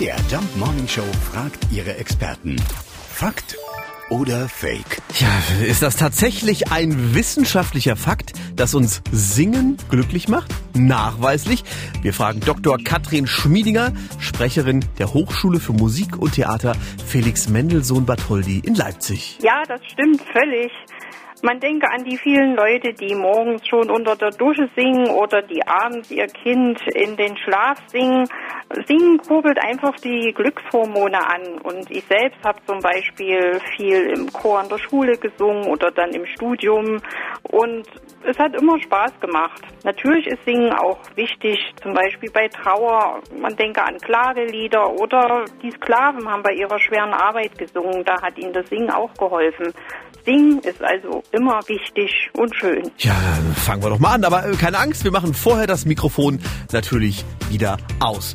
MDR Jump Morning Show fragt ihre Experten. Fakt oder Fake? Ja, ist das tatsächlich ein wissenschaftlicher Fakt, dass uns Singen glücklich macht? Nachweislich. Wir fragen Dr. Katrin Schmiedinger, Sprecherin der Hochschule für Musik und Theater Felix Mendelssohn Bartholdy in Leipzig. Ja, das stimmt völlig. Man denke an die vielen Leute, die morgens schon unter der Dusche singen oder die abends ihr Kind in den Schlaf singen. Singen kurbelt einfach die Glückshormone an. Und ich selbst habe zum Beispiel viel im Chor in der Schule gesungen oder dann im Studium. Und es hat immer Spaß gemacht. Natürlich ist Singen auch wichtig, zum Beispiel bei Trauer. Man denke an Klagelieder oder die Sklaven haben bei ihrer schweren Arbeit gesungen. Da hat ihnen das Singen auch geholfen. Singen ist also immer wichtig und schön. Ja, fangen wir doch mal an. Aber äh, keine Angst, wir machen vorher das Mikrofon natürlich wieder aus.